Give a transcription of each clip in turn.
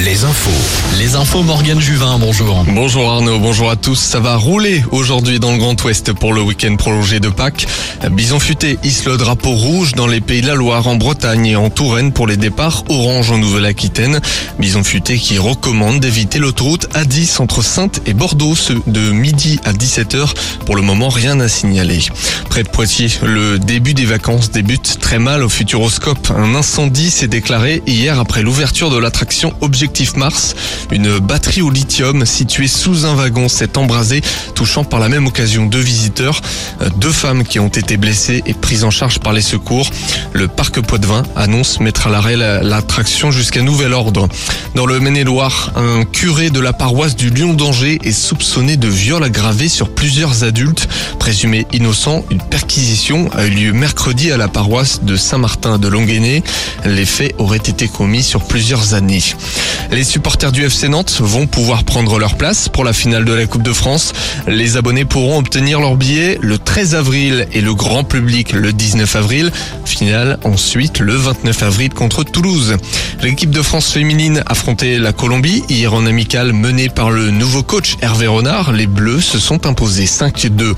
Les infos. Les infos Morgane Juvin, bonjour. Bonjour Arnaud, bonjour à tous. Ça va rouler aujourd'hui dans le Grand Ouest pour le week-end prolongé de Pâques. Bison Futé hisse le drapeau rouge dans les Pays de la Loire, en Bretagne et en Touraine pour les départs orange en Nouvelle-Aquitaine. Bison Futé qui recommande d'éviter l'autoroute A10 entre Sainte et Bordeaux de midi à 17h. Pour le moment, rien à signaler. Près de Poitiers, le début des vacances débute très mal au Futuroscope. Un incendie s'est déclaré hier après l'ouverture de l'attraction Objectif Mars. Une batterie au lithium située sous un wagon s'est embrasée, touchant par la même occasion deux visiteurs, deux femmes qui ont été blessées et prises en charge par les secours. Le parc Poitevin annonce mettre à l'arrêt l'attraction jusqu'à nouvel ordre. Dans le Maine-et-Loire, un curé de la paroisse du Lion d'Angers est soupçonné de viol aggravé sur plusieurs adultes. Présumés innocents, une perquisition a eu lieu mercredi à la paroisse de Saint-Martin de Longuenay. Les faits auraient été commis sur plusieurs années. Les supporters du FC Nantes vont pouvoir prendre leur place pour la finale de la Coupe de France. Les abonnés pourront obtenir leur billet le 13 avril et le grand public le 19 avril. Finale ensuite le 29 avril contre Toulouse. L'équipe de France féminine affrontait la Colombie hier en amical menée par le nouveau coach Hervé Renard. Les Bleus se sont imposés 5-2.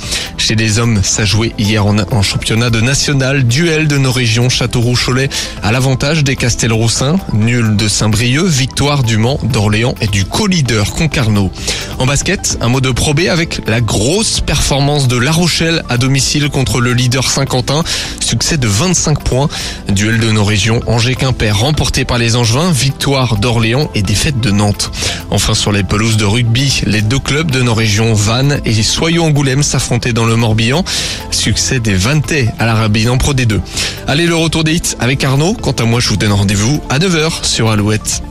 Chez les hommes, ça jouait hier en, championnat de national. Duel de nos régions Châteauroux-Cholet à l'avantage des Castelroussins. Nul de Saint-Brieuc, victoire du Mans, d'Orléans et du co-leader Concarneau. En basket, un mot de probé avec la grosse performance de La Rochelle à domicile contre le leader Saint-Quentin. Succès de 25 points. Duel de nos régions Angers-Quimper remporté par les Angevins, victoire d'Orléans et défaite de Nantes. Enfin sur les pelouses de rugby, les deux clubs de nos régions Vannes et Soyaux-Angoulême s'affrontaient dans le Morbihan. Succès des Vantais à la Rabine en Pro D2. Allez le retour des hits avec Arnaud. Quant à moi je vous donne rendez-vous à 9h sur Alouette.